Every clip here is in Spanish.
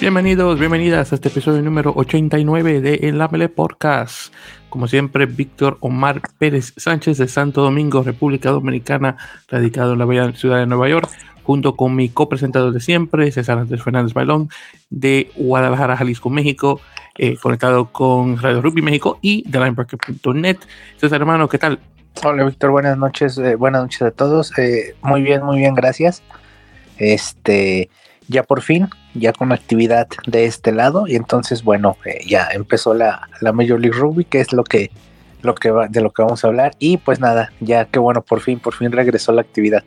Bienvenidos, bienvenidas a este episodio número 89 de El Amele Podcast. Como siempre, Víctor Omar Pérez Sánchez de Santo Domingo, República Dominicana, radicado en la bella ciudad de Nueva York, junto con mi copresentador de siempre, César Andrés Fernández Bailón, de Guadalajara, Jalisco, México, eh, conectado con Radio Rugby México y de Linebacker.net. César, hermano, ¿qué tal? Hola, Víctor, buenas noches, eh, buenas noches a todos. Eh, muy bien, muy bien, gracias. Este, ya por fin, ya con actividad de este lado, y entonces, bueno, ya empezó la, la Major League Rugby, que es lo que, lo que va, de lo que vamos a hablar, y pues nada, ya que bueno, por fin, por fin regresó la actividad.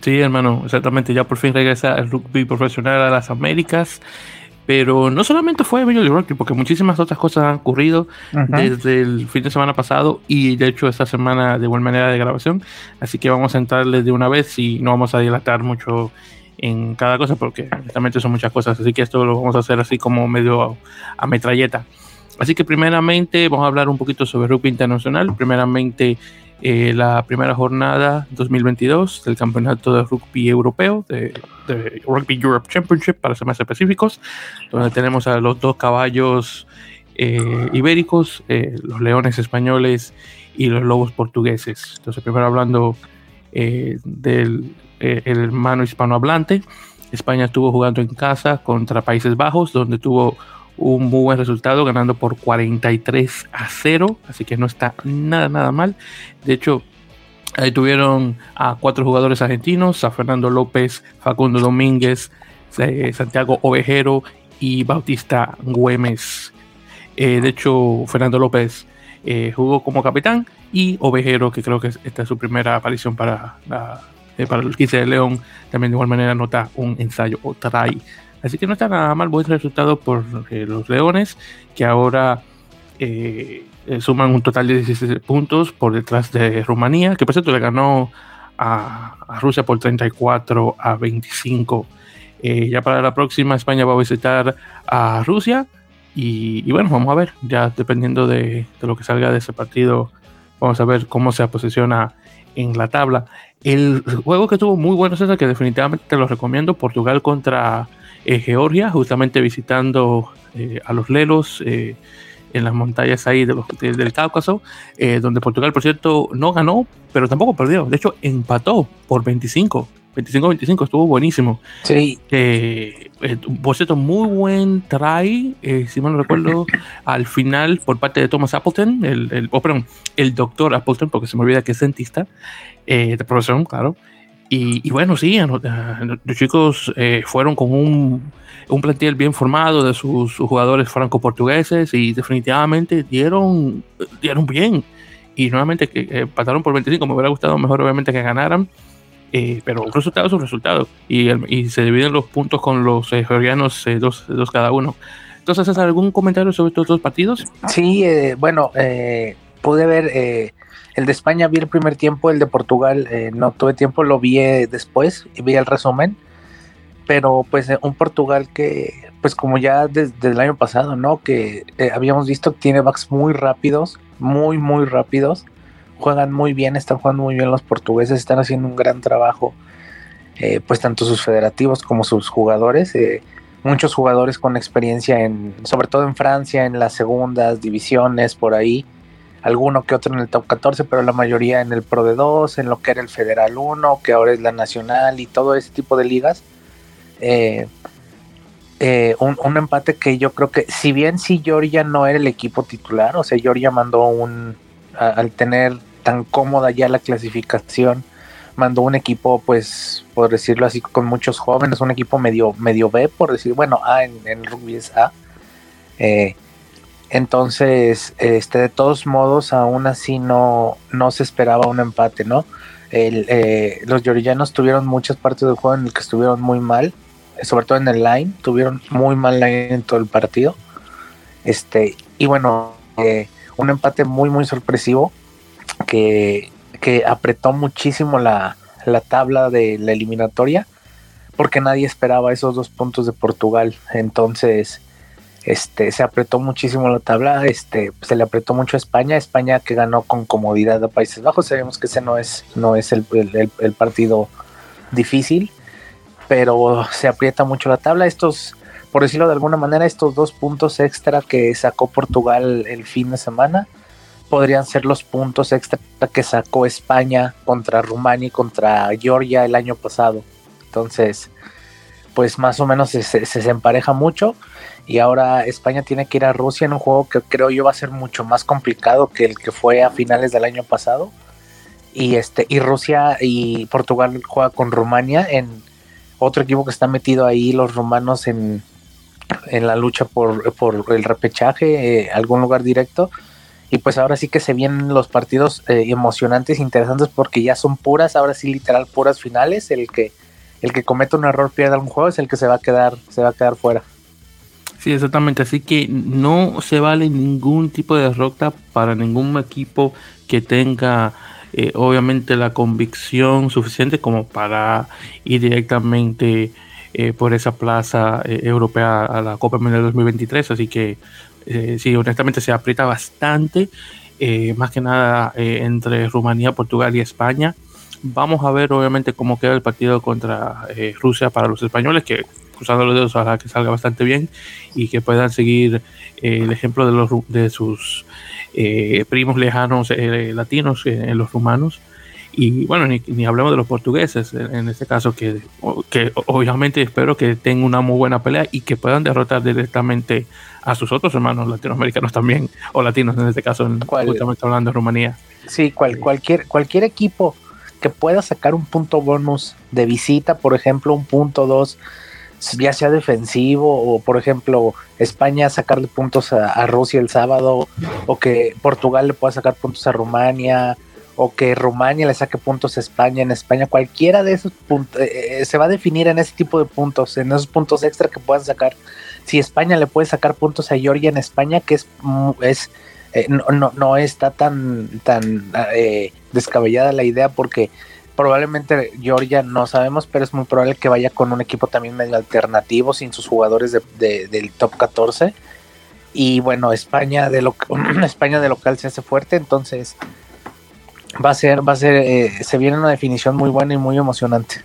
Sí, hermano, exactamente. Ya por fin regresa el rugby profesional a las Américas. Pero no solamente fue Major Rugby, porque muchísimas otras cosas han ocurrido desde el fin de semana pasado y de hecho esta semana de igual manera de grabación. Así que vamos a entrarles de una vez y no vamos a dilatar mucho en cada cosa porque realmente son muchas cosas. Así que esto lo vamos a hacer así como medio a metralleta. Así que primeramente vamos a hablar un poquito sobre rugby internacional. Primeramente eh, la primera jornada 2022 del Campeonato de Rugby Europeo, de, Rugby Europe Championship, para ser más específicos, donde tenemos a los dos caballos eh, ibéricos, eh, los leones españoles y los lobos portugueses. Entonces, primero hablando del hermano hispanohablante, España estuvo jugando en casa contra Países Bajos, donde tuvo un muy buen resultado, ganando por 43 a 0, así que no está nada, nada mal. De hecho, ahí tuvieron a cuatro jugadores argentinos, a Fernando López, Facundo Domínguez, eh, Santiago Ovejero y Bautista Güemes. Eh, de hecho, Fernando López eh, jugó como capitán y Ovejero, que creo que esta es su primera aparición para, para los 15 de León, también de igual manera nota un ensayo o try Así que no está nada mal, buen resultado por eh, los Leones, que ahora eh, eh, suman un total de 16 puntos por detrás de Rumanía, que por cierto le ganó a, Rusia por 34 a 25. ya para la próxima, España va a visitar a Rusia. Y, bueno, vamos a ver, ya dependiendo de, de, lo que salga de ese partido, vamos a ver cómo se posiciona en la tabla. El juego que tuvo muy bueno, César, que definitivamente te lo recomiendo, Portugal contra Georgia, justamente visitando eh, a los Lelos eh, en las montañas ahí de los, del Cáucaso, donde Portugal, por cierto, no ganó, pero tampoco perdió. De hecho, empató por 25. 25-25, estuvo buenísimo. Sí. por cierto, muy buen try, si mal no recuerdo, al final por parte de Thomas Appleton, el, el, oh, perdón, el doctor Appleton, porque se me olvida que es dentista, de profesión, claro. Y, bueno, sí, los chicos eh, fueron con un, un, plantel bien formado de sus, jugadores franco-portugueses y definitivamente dieron, dieron bien. Y nuevamente que eh, empataron por 25, me hubiera gustado mejor obviamente que ganaran, eh, pero un resultado es un resultado. Y, y se dividen los puntos con los georgianos dos, dos, cada uno. Entonces, ¿has algún comentario sobre estos dos partidos? Sí, bueno, pude ver el de España vi el primer tiempo, el de Portugal eh, no tuve tiempo, lo vi eh, después y vi el resumen. Pero pues eh, un Portugal que, pues como ya desde, el año pasado, ¿no? Que habíamos visto tiene backs muy rápidos, muy, muy rápidos. Juegan muy bien, están jugando muy bien los portugueses, están haciendo un gran trabajo. pues tanto sus federativos como sus jugadores. muchos jugadores con experiencia en, sobre todo en Francia, en las segundas divisiones, por ahí alguno que otro en el top 14, pero la mayoría en el Pro de 2, en lo que era el Federal 1, que ahora es la Nacional y todo ese tipo de ligas. Eh, eh, un, empate que yo creo que, si bien si Georgia no era el equipo titular, o sea, Georgia mandó un, al tener tan cómoda ya la clasificación, mandó un equipo, pues, por decirlo así, con muchos jóvenes, un equipo medio, medio B, por decir, bueno, A en, rugby es A. Eh, entonces, este, de todos modos, aún así no, no se esperaba un empate, ¿no? El, eh, los yorillanos tuvieron muchas partes del juego en el que estuvieron muy mal, sobre todo en el line, tuvieron muy mal line en todo el partido. Este, y bueno, eh, un empate muy, muy sorpresivo que, que apretó muchísimo la, la tabla de la eliminatoria porque nadie esperaba esos dos puntos de Portugal. Entonces, este, se apretó muchísimo la tabla, este, se le apretó mucho a España, España que ganó con comodidad a Países Bajos, sabemos que ese no es, no es el, partido difícil, pero se aprieta mucho la tabla. Estos, por decirlo de alguna manera, estos dos puntos extra que sacó Portugal el fin de semana podrían ser los puntos extra que sacó España contra Rumania y contra Georgia el año pasado. Entonces, pues más o menos se, se, empareja mucho. Y ahora España tiene que ir a Rusia en un juego que creo yo va a ser mucho más complicado que el que fue a finales del año pasado. Y este, y Rusia y Portugal juega con Rumania en otro equipo que está metido ahí, los rumanos en, en la lucha por, por el repechaje, eh, algún lugar directo y pues ahora sí que se vienen los partidos eh, emocionantes, interesantes, porque ya son puras, ahora sí literal puras finales. El que, el que cometa un error pierde algún juego es el que se va a quedar, se va a quedar fuera. Sí, exactamente. Así que no se vale ningún tipo de derrota para ningún equipo que tenga eh, obviamente la convicción suficiente como para ir directamente eh, por esa plaza europea a la Copa Mundial 2023. Así que eh, sí, honestamente se aprieta bastante, eh, más que nada eh, entre Rumanía, Portugal y España. Vamos a ver obviamente cómo queda el partido contra Rusia para los españoles, que cruzando los dedos ojalá que salga bastante bien y que puedan seguir el ejemplo de, los, de sus primos lejanos latinos, los rumanos. Y bueno, ni, hablemos de los portugueses en, este caso, que, que obviamente espero que tengan una muy buena pelea y que puedan derrotar directamente a sus otros hermanos latinoamericanos también, o latinos en este caso, en, justamente hablando de Rumanía. Sí, cual, cualquier, cualquier equipo que pueda sacar un punto bonus de visita, por ejemplo, un punto dos, ya sea defensivo, o por ejemplo, España sacarle puntos a, Rusia el sábado, o que Portugal le pueda sacar puntos a Rumania, o que Rumania le saque puntos a España. En España, cualquiera de esos puntos eh, eh, se va a definir en ese tipo de puntos, en esos puntos extra que puedan sacar. Si España le puede sacar puntos a Georgia en España, que es, es eh, no, no, no, está tan, tan eh, descabellada la idea porque probablemente Georgia no sabemos, pero es muy probable que vaya con un equipo también medio alternativo sin sus jugadores de, del top 14. Y bueno, España de, España de local se hace fuerte, entonces va a ser, va a ser, eh, se viene una definición muy buena y muy emocionante.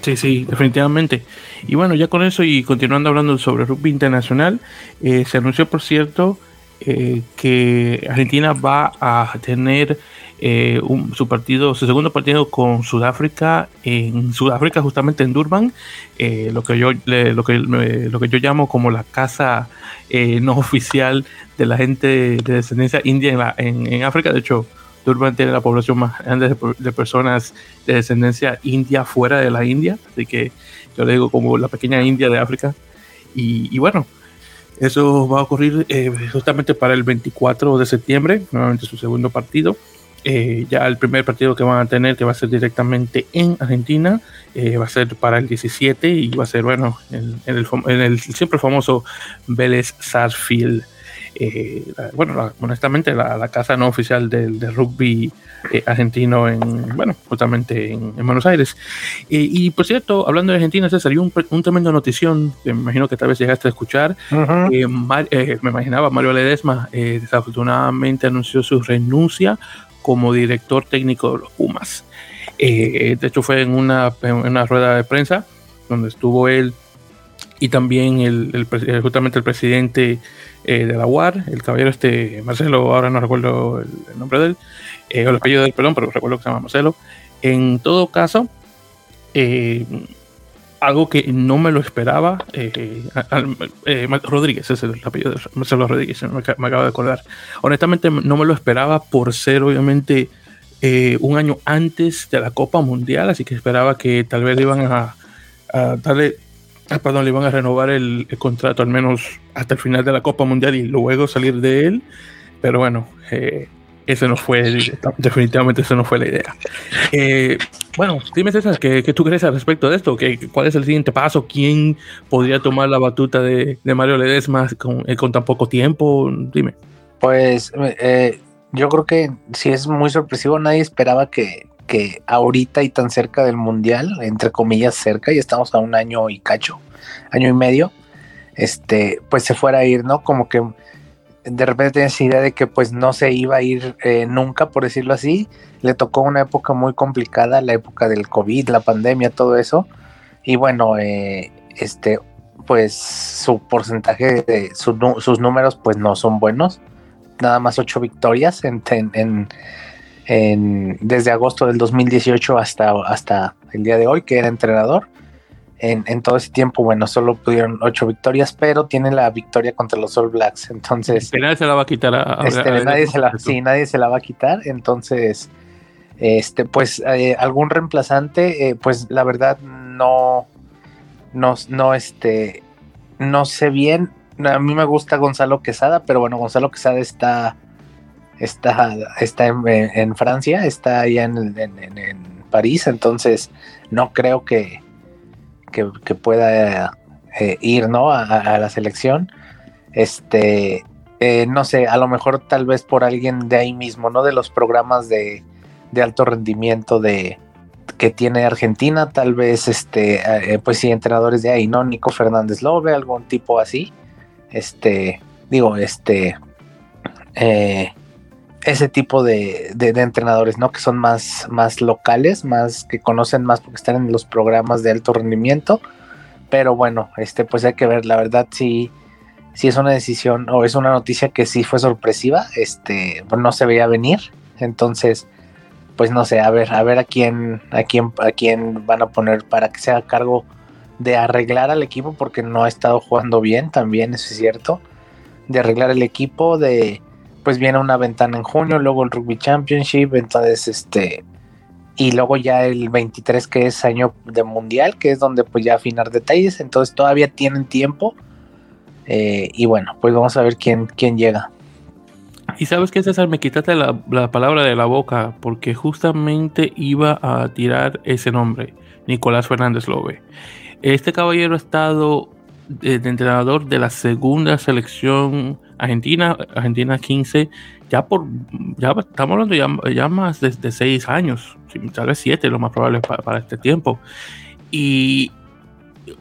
Sí, sí, definitivamente. Y bueno, ya con eso y continuando hablando sobre rugby internacional, eh, se anunció, por cierto, eh, que Argentina va a tener eh, su partido, su segundo partido con Sudáfrica en Sudáfrica, justamente en Durban, lo que yo lo que lo que yo llamo como la casa no oficial de la gente de descendencia india en, en África. De hecho, Durban tiene la población más grande de, personas de descendencia india fuera de la India, así que yo le digo como la pequeña India de África. Y, bueno, eso va a ocurrir eh, justamente para el 24 de septiembre, nuevamente su segundo partido. Eh, ya el primer partido que van a tener, que va a ser directamente en Argentina, eh, va a ser para el 17 y va a ser, bueno, en, el, en el, siempre famoso Vélez Sarsfield. Eh, bueno, honestamente, la, casa no oficial del, rugby eh, argentino en, bueno, justamente en, Buenos Aires. Eh, y por cierto, hablando de Argentina, se salió un, un, tremendo notición me imagino que tal vez llegaste a escuchar. me imaginaba, Mario Ledesma desafortunadamente anunció su renuncia como director técnico de los Pumas. de hecho, fue en una, una rueda de prensa donde estuvo él y también el, justamente el presidente eh, de la UAR, el caballero este Marcelo, ahora no recuerdo el, nombre de él, eh, o el apellido del perdón, pero recuerdo que se llama Marcelo. En todo caso, eh, algo que no me lo esperaba, Rodríguez es el apellido de Marcelo Rodríguez, me, acabo de acordar. Honestamente, no me lo esperaba por ser, obviamente, un año antes de la Copa Mundial, así que esperaba que tal vez iban a, a darle Ah, perdón, le iban a renovar el, contrato al menos hasta el final de la Copa Mundial y luego salir de él. Pero bueno, eh, ese no fue, definitivamente esa no fue la idea. Eh, bueno, dime César, ¿qué, ¿qué, tú crees al respecto de esto? ¿Qué, ¿Cuál es el siguiente paso? ¿Quién podría tomar la batuta de, Mario Ledesma con, eh, con tan poco tiempo? Dime. Pues yo creo que si es muy sorpresivo, nadie esperaba que, que ahorita y tan cerca del mundial, entre comillas cerca, y estamos a un año y cacho, año y medio, este, pues se fuera a ir, ¿no? Como que de repente tenía esa idea de que pues no se iba a ir eh, nunca, por decirlo así. Le tocó una época muy complicada, la época del COVID, la pandemia, todo eso. Y bueno, eh, este, pues su porcentaje de sus números pues no son buenos. Nada más ocho victorias desde agosto del 2018 hasta, hasta el día de hoy, que era entrenador en, todo ese tiempo, bueno, solo pudieron ocho victorias, pero tiene la victoria contra los All Blacks, entonces... nadie se la va a quitar a, este, nadie se la, sí, nadie se la va a quitar, entonces, este, pues, eh, algún reemplazante, eh, pues, la verdad, no, no, no, este, no sé bien, a mí me gusta Gonzalo Quesada, pero bueno, Gonzalo Quesada está, está, está en, Francia, está allá en, en París, entonces, no creo que que, pueda eh, ir ¿no? A, la selección. Este, eh, no sé, a lo mejor tal vez por alguien de ahí mismo, ¿no? De los programas de, alto rendimiento de que tiene Argentina, tal vez este, eh, pues sí, entrenadores de ahí, ¿no? Nico Fernández Lobe, algún tipo así. Este, digo, este, ese tipo de, de, entrenadores, ¿no? Que son más, más locales, más que conocen más porque están en los programas de alto rendimiento. Pero bueno, este, pues hay que ver, la verdad sí, sí es una decisión o es una noticia que sí fue sorpresiva, este, no se veía venir. Entonces, pues no sé, a ver, a ver a quién, a quién, a quién van a poner para que sea cargo de arreglar al equipo, porque no ha estado jugando bien, también eso es cierto. De arreglar el equipo, de pues viene una ventana en junio, luego el Rugby Championship, entonces este y luego ya el 23 que es año de mundial, que es donde pues ya afinar detalles, entonces todavía tienen tiempo eh, y bueno, pues vamos a ver quién, quién llega. Y sabes que César, me quitaste la, palabra de la boca porque justamente iba a tirar ese nombre, Nicolás Fernández Lobe. Este caballero ha estado de, de entrenador de la segunda selección Argentina, Argentina 15, ya por, ya estamos hablando ya, más de, seis años, tal vez siete, lo más probable para, este tiempo. Y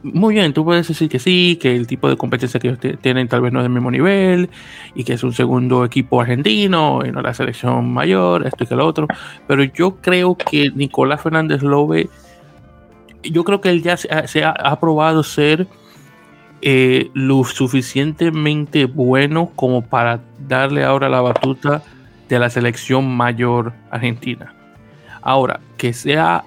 muy bien, tú puedes decir que sí, que el tipo de competencia que ellos tienen tal vez no es del mismo nivel, y que es un segundo equipo argentino, y no la selección mayor, esto y que lo otro, pero yo creo que Nicolás Fernández Lobe, yo creo que él ya se ha, ha probado ser eh, lo suficientemente bueno como para darle ahora la batuta de la selección mayor argentina. Ahora, que sea,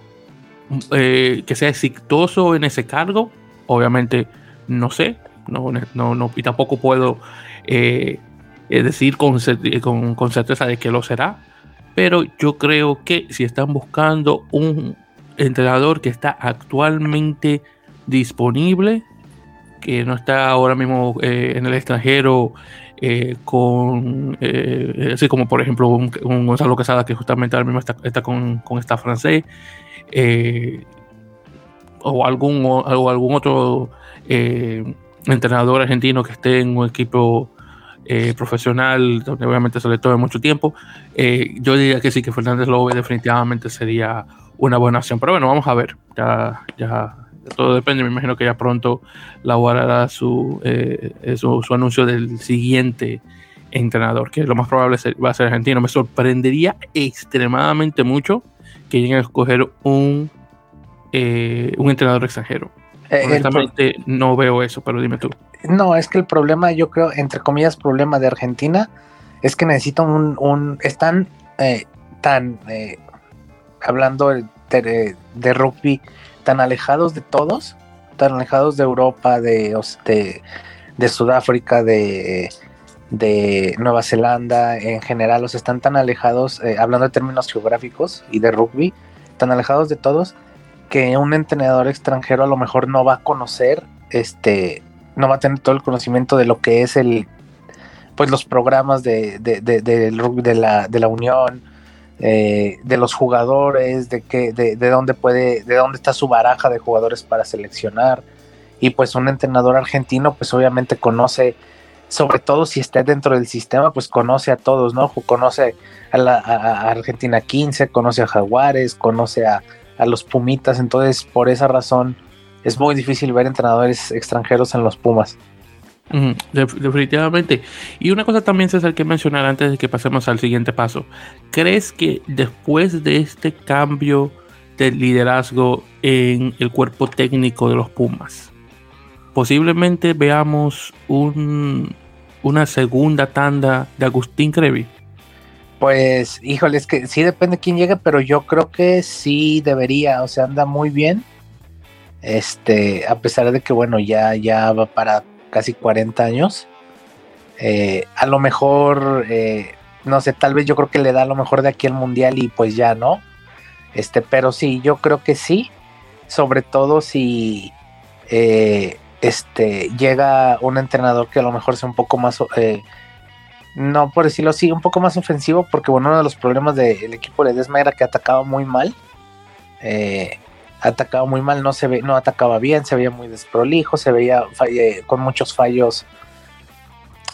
eh, que sea exitoso en ese cargo, obviamente no sé, no, no, y tampoco puedo eh, decir con, con, con certeza de que lo será, pero yo creo que si están buscando un entrenador que está actualmente disponible, que no está ahora mismo eh, en el extranjero eh, con, eh, así como por ejemplo un, Gonzalo Quesada que justamente ahora mismo está, con, con esta francés, o algún, o algún otro entrenador argentino que esté en un equipo profesional, donde obviamente se le tome mucho tiempo, yo diría que sí, que Fernández Lobe definitivamente sería una buena opción, pero bueno, vamos a ver, ya, ya todo depende, me imagino que ya pronto la hará su, eh, su, anuncio del siguiente entrenador, que lo más probable va a ser argentino. Me sorprendería extremadamente mucho que lleguen a escoger un, eh, un entrenador extranjero. Eh, Honestamente no veo eso, pero dime tú. No, es que el problema, yo creo, entre comillas, problema de Argentina, es que necesitan un, un están tan, hablando de, de rugby, tan alejados de todos, tan alejados de Europa, de, de, Sudáfrica, de, de, Nueva Zelanda, en general, los están tan alejados, eh, hablando de términos geográficos y de rugby, tan alejados de todos, que un entrenador extranjero a lo mejor no va a conocer, este, no va a tener todo el conocimiento de lo que es el, pues los programas de, de, de, rugby de la, de la Unión, eh, de los jugadores, de, que, de, de, dónde puede, de dónde está su baraja de jugadores para seleccionar. Y pues un entrenador argentino, pues obviamente conoce, sobre todo si está dentro del sistema, pues conoce a todos, ¿no? Conoce a, la, Argentina 15, conoce a Jaguares, conoce a, a los Pumitas, entonces por esa razón es muy difícil ver entrenadores extranjeros en los Pumas. Definitivamente. Y una cosa también, César, que mencionar antes de que pasemos al siguiente paso. ¿Crees que después de este cambio de liderazgo en el cuerpo técnico de los Pumas, posiblemente veamos un, una segunda tanda de Agustín Crevi? Pues, híjole, es que sí depende de quién llegue, pero yo creo que sí debería, o sea, anda muy bien. Este, a pesar de que, bueno, ya, ya va para casi 40 años. Eh, a lo mejor, eh, no sé, tal vez yo creo que le da a lo mejor de aquí al mundial y pues ya no. Este, pero sí, yo creo que sí. Sobre todo si eh, este, llega un entrenador que a lo mejor sea un poco más, no por decirlo así, un poco más ofensivo, porque bueno, uno de los problemas del equipo de Desma era que atacaba muy mal. Eh, atacaba muy mal, no se ve, no atacaba bien, se veía muy desprolijo, se veía con muchos fallos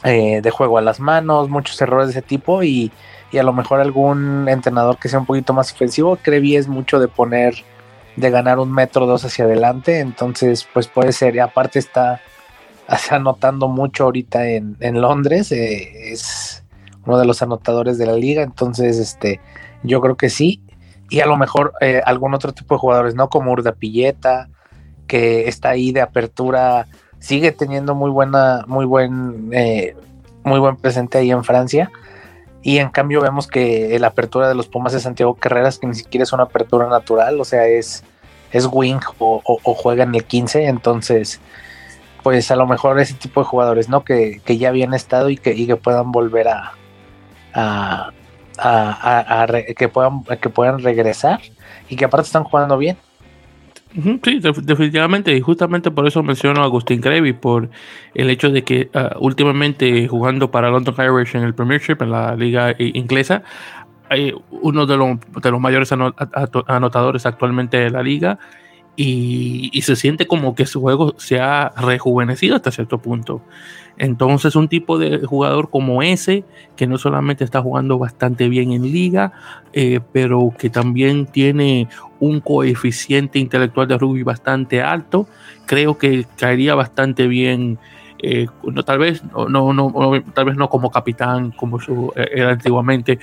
eh, de juego a las manos, muchos errores de ese tipo y, a lo mejor algún entrenador que sea un poquito más ofensivo, Crevi es mucho de poner, de ganar un metro dos hacia adelante, entonces pues puede ser, y aparte está anotando mucho ahorita en, Londres, eh, es uno de los anotadores de la liga, entonces este, yo creo que sí, y a lo mejor eh, algún otro tipo de jugadores, ¿no? Como Urda Pilleta, que está ahí de apertura, sigue teniendo muy buena, muy buen, eh, muy buen presente ahí en Francia. Y en cambio vemos que la apertura de los Pumas de Santiago Carreras, que ni siquiera es una apertura natural, o sea, es, es wing o, juega en el 15, entonces, pues a lo mejor ese tipo de jugadores, ¿no? Que, ya habían estado y que, y que puedan volver a, que, puedan, que puedan regresar y que aparte están jugando bien. Sí, definitivamente, y justamente por eso menciono a Agustín Crevi, por el hecho de que ah, últimamente jugando para London Irish en el Premiership, en la liga inglesa, hay uno de los, de los mayores anotadores actualmente de la liga, y, se siente como que su juego se ha rejuvenecido hasta cierto punto. Entonces un tipo de jugador como ese, que no solamente está jugando bastante bien en liga, eh, pero que también tiene un coeficiente intelectual de rugby bastante alto, creo que caería bastante bien. Eh, no, tal vez no, no, tal vez no como capitán como eh, era antiguamente,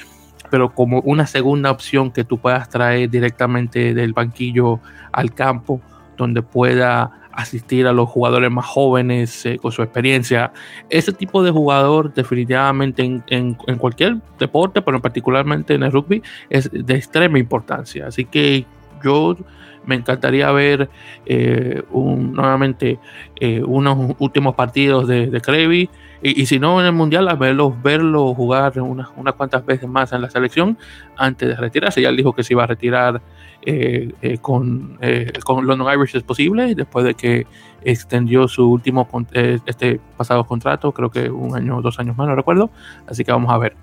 pero como una segunda opción que tú puedas traer directamente del banquillo al campo, donde pueda asistir a los jugadores más jóvenes eh, con su experiencia. Ese tipo de jugador definitivamente en, en, cualquier deporte, pero particularmente en el rugby, es de extrema importancia. Así que yo me encantaría ver eh, un, nuevamente eh, unos últimos partidos de, de Crevi y, si no en el mundial, a verlo, jugar unas, unas cuantas veces más en la selección antes de retirarse. Ya él dijo que se iba a retirar eh, eh, con, con London Irish es posible, después de que extendió su último este pasado contrato, creo que un año o dos años más, no recuerdo. Así que vamos a ver.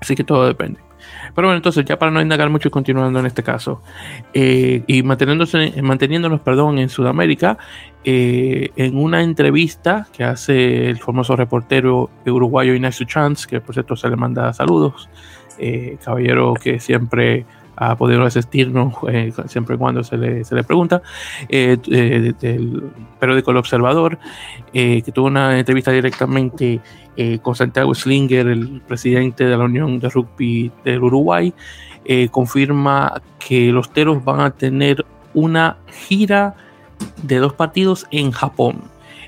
Así que todo depende. Pero bueno, entonces ya para no indagar mucho y continuando en este caso, y manteniéndose, manteniéndonos perdón, en Sudamérica, en una entrevista que hace el famoso reportero uruguayo Ignacio Chance, que por cierto se le manda saludos, caballero que siempre a poder asistirnos eh, siempre y cuando se le, se le pregunta, eh, eh, del periódico El Observador, que tuvo una entrevista directamente con Santiago Slinger, el presidente de la Unión de Rugby del Uruguay, confirma que los Teros van a tener una gira de dos partidos en Japón.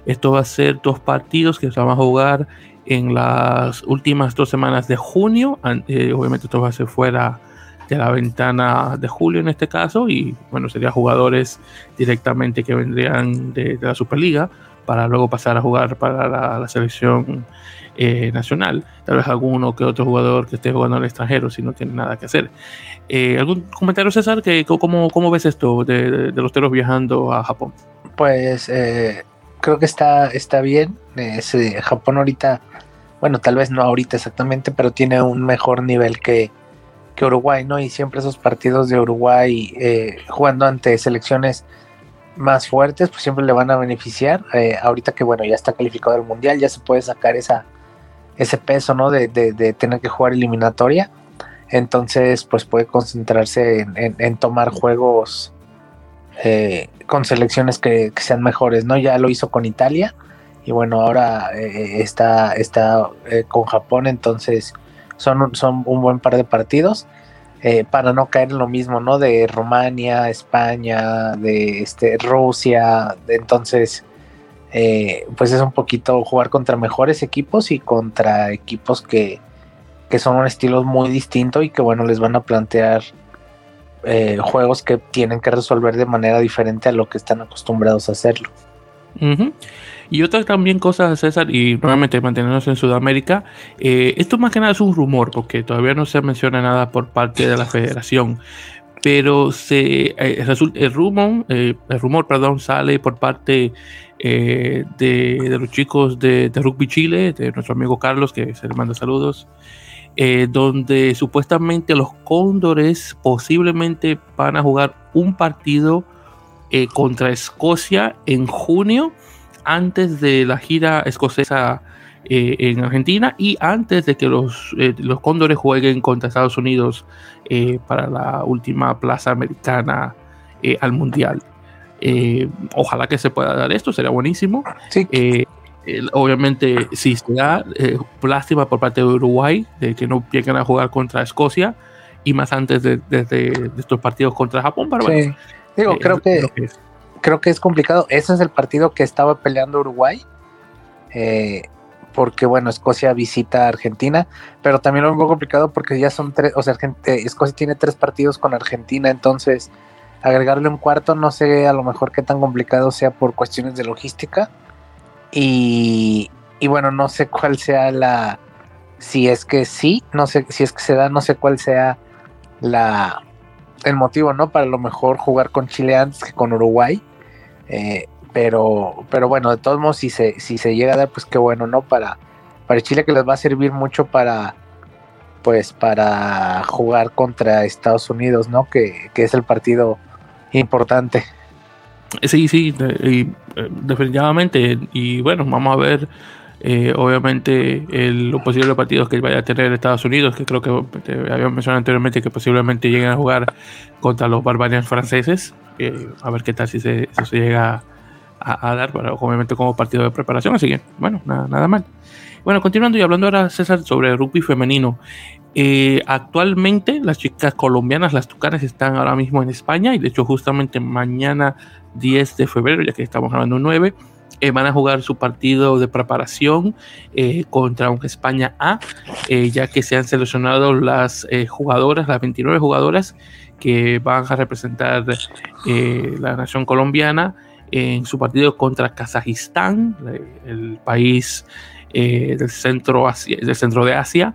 Esto va a ser dos partidos que se van a jugar en las últimas dos semanas de junio. obviamente esto va a ser fuera de la ventana de julio en este caso y bueno, serían jugadores directamente que vendrían de, la Superliga para luego pasar a jugar para la, selección eh, nacional. Tal vez alguno que otro jugador que esté jugando en el extranjero si no tiene nada que hacer. Eh, ¿Algún comentario, César? Que, cómo, ¿Cómo ves esto de, los teros viajando a Japón? Pues eh, creo que está, está bien. Japón ahorita, bueno, tal vez no ahorita exactamente, pero tiene un mejor nivel que, que Uruguay, ¿no? Y siempre esos partidos de Uruguay eh, jugando ante selecciones más fuertes, pues siempre le van a beneficiar. Eh, ahorita que, bueno, ya está calificado el Mundial, ya se puede sacar esa, ese peso, ¿no? De, tener que jugar eliminatoria. Entonces, pues puede concentrarse en, tomar juegos eh, con selecciones que, sean mejores, ¿no? Ya lo hizo con Italia y bueno, ahora está, está con Japón, entonces son, son un buen par de partidos. Eh, para no caer en lo mismo, ¿no? De Rumania, España, de este, Rusia, entonces, pues es un poquito jugar contra mejores equipos y contra equipos que, que son un estilo muy distinto y que, bueno, les van a plantear juegos que tienen que resolver de manera diferente a lo que están acostumbrados a hacerlo. Y otra también cosa, César, y nuevamente mantenernos en Sudamérica, eh, esto más que nada es un rumor, porque todavía no se menciona nada por parte de la federación, pero se, eh, el, rumor, eh, el rumor perdón, sale por parte de, los chicos de, Rugby Chile, de nuestro amigo Carlos, que se le manda saludos, donde supuestamente los Cóndores posiblemente van a jugar un partido contra Escocia en junio antes de la gira escocesa eh, en Argentina y antes de que los, eh, los Cóndores jueguen contra Estados Unidos eh, para la última plaza americana al Mundial. ojalá que se pueda dar esto, sería buenísimo. obviamente, si se da, lástima por parte de Uruguay de que no lleguen a jugar contra Escocia y más antes de, estos partidos contra Japón. Pero Digo, creo que creo que es complicado. Ese es el partido que estaba peleando Uruguay. Eh, porque bueno, Escocia visita a Argentina, pero también lo veo complicado porque ya son tres, o sea, eh, Escocia tiene tres partidos con Argentina, entonces agregarle un cuarto no sé a lo mejor qué tan complicado sea por cuestiones de logística y, y bueno, no sé cuál sea la, si es que sí, no sé si es que se da, no sé cuál sea la, el motivo, ¿no? Para lo mejor jugar con Chile antes que con Uruguay. Eh, pero, pero bueno, de todos modos, si se, si se llega a dar, pues qué bueno, ¿no? Para, para Chile que les va a servir mucho para pues para jugar contra Estados Unidos, ¿no? Que, es el partido importante. Sí, sí, y, eh, definitivamente. Y bueno, vamos a ver eh, obviamente el, los posibles partidos que vaya a tener Estados Unidos, que creo que te había mencionado anteriormente que posiblemente lleguen a jugar contra los barbarians franceses, a ver qué tal si se, eso se llega a, dar, obviamente como partido de preparación, así que bueno, nada, nada mal. Bueno, continuando y hablando ahora, César, sobre rugby femenino. Eh, actualmente las chicas colombianas, las tucanes, están ahora mismo en España y de hecho justamente mañana 10 de febrero, ya que estamos hablando 9, eh, van a jugar su partido de preparación eh, contra un España A, eh, ya que se han seleccionado las jugadoras, las 29 jugadoras que van a representar la nación colombiana en su partido contra Kazajistán, el país del, centro del centro de Asia,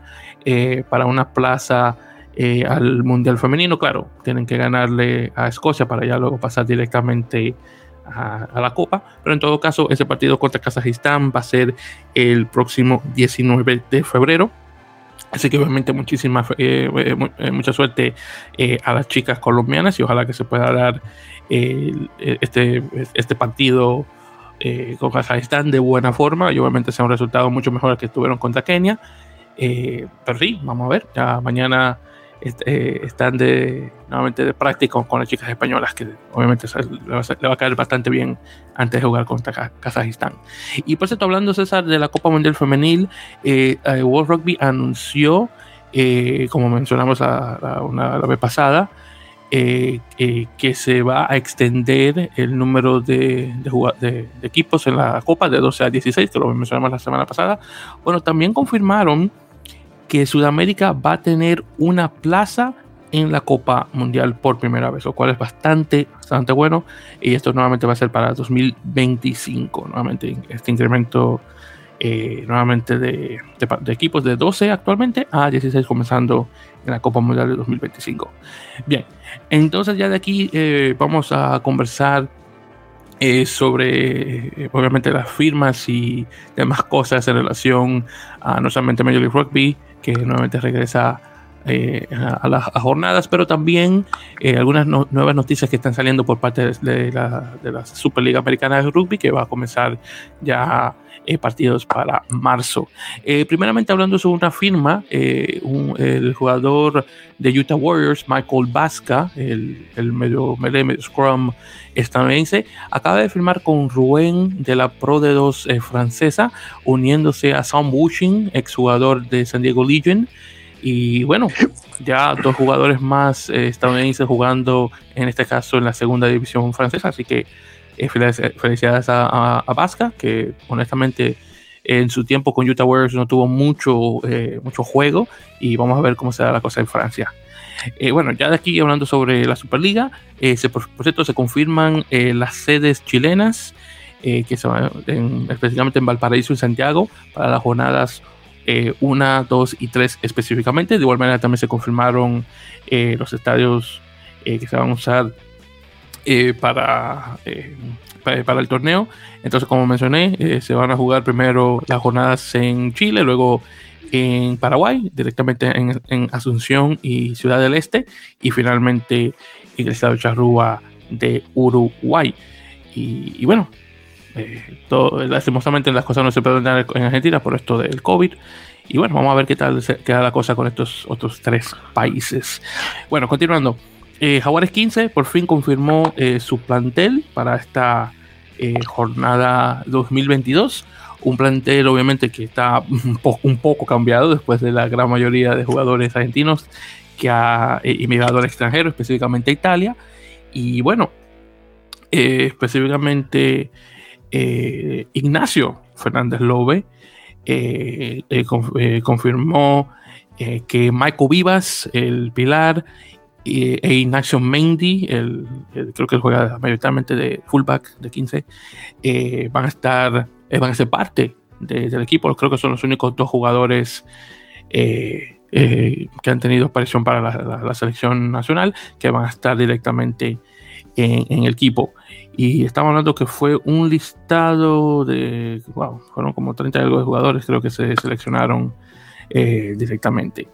para una plaza al Mundial Femenino. Claro, tienen que ganarle a Escocia para ya luego pasar directamente a, la Copa, pero en todo caso ese partido contra Kazajistán va a ser el próximo 19 de febrero. Así que obviamente muchísima, eh, eh, eh, mucha suerte a las chicas colombianas y ojalá que se pueda dar este, este partido con Kazajistán de buena forma y obviamente sea un resultado mucho mejor que tuvieron contra Kenia. pero sí, vamos a ver, ya mañana eh, están de nuevamente de práctica con las chicas españolas, que obviamente le va, a, caer bastante bien antes de jugar contra Kazajistán. Y por cierto, hablando César de la Copa Mundial Femenil, eh, eh, World Rugby anunció, como mencionamos la, una, la vez pasada, que se va a extender el número de, de, equipos en la Copa de 12 a 16, que lo mencionamos la semana pasada. Bueno, también confirmaron que Sudamérica va a tener una plaza en la Copa Mundial por primera vez, lo cual es bastante, bastante bueno. Y esto nuevamente va a ser para 2025, nuevamente este incremento eh, nuevamente de, equipos de 12 actualmente a 16 comenzando en la Copa Mundial de 2025. Bien, entonces ya de aquí eh, vamos a conversar eh, sobre obviamente las firmas y demás cosas en relación a no solamente Major League Rugby, que nuevamente regresa eh, a, las jornadas, pero también eh, algunas nuevas noticias que están saliendo por parte de la, de la, Superliga Americana de Rugby, que va a comenzar ya eh, partidos para marzo. primeramente hablando sobre una firma, el jugador de Utah Warriors, Michael Vasca, el, el medio, medio scrum estadounidense, acaba de firmar con Rouen de la Pro de 2 francesa, uniéndose a Sam Bushing, exjugador de San Diego Legion. Y bueno, ya dos jugadores más eh, estadounidenses jugando, en este caso en la segunda división francesa. Así que eh, felicidades a, a, Vasca, que honestamente en su tiempo con Utah Warriors no tuvo mucho, eh, mucho juego. Y vamos a ver cómo se da la cosa en Francia. bueno, ya de aquí hablando sobre la Superliga, se, por, cierto se confirman las sedes chilenas, que son específicamente en Valparaíso y Santiago, para las jornadas eh, una, dos y tres específicamente. De igual manera también se confirmaron eh, los estadios eh, que se van a usar para, para, el torneo. Entonces, como mencioné, se van a jugar primero las jornadas en Chile, luego en Paraguay, directamente en, Asunción y Ciudad del Este, y finalmente en el estado de Charrúa de Uruguay. y bueno, eh, todo, lastimosamente las cosas no se pueden dar en Argentina por esto del COVID. Y bueno, vamos a ver qué tal queda la cosa con estos otros tres países. Bueno, continuando. Eh, Jaguares 15 por fin confirmó eh, su plantel para esta eh, jornada 2022. Un plantel obviamente que está un, poco cambiado después de la gran mayoría de jugadores argentinos que ha emigrado al extranjero, específicamente a Italia. Y bueno, específicamente eh, Ignacio Fernández Lobe eh, eh, confirmó que Michael Vivas, el pilar, e Ignacio Mendy, el, creo que juega mayoritariamente de fullback de 15, van a estar, van a ser parte del equipo. Creo que son los únicos dos jugadores que han tenido aparición para la, selección nacional que van a estar directamente en el equipo. Y estamos hablando que fue un listado de, wow, fueron como 30 y algo de jugadores, creo que se seleccionaron eh, directamente.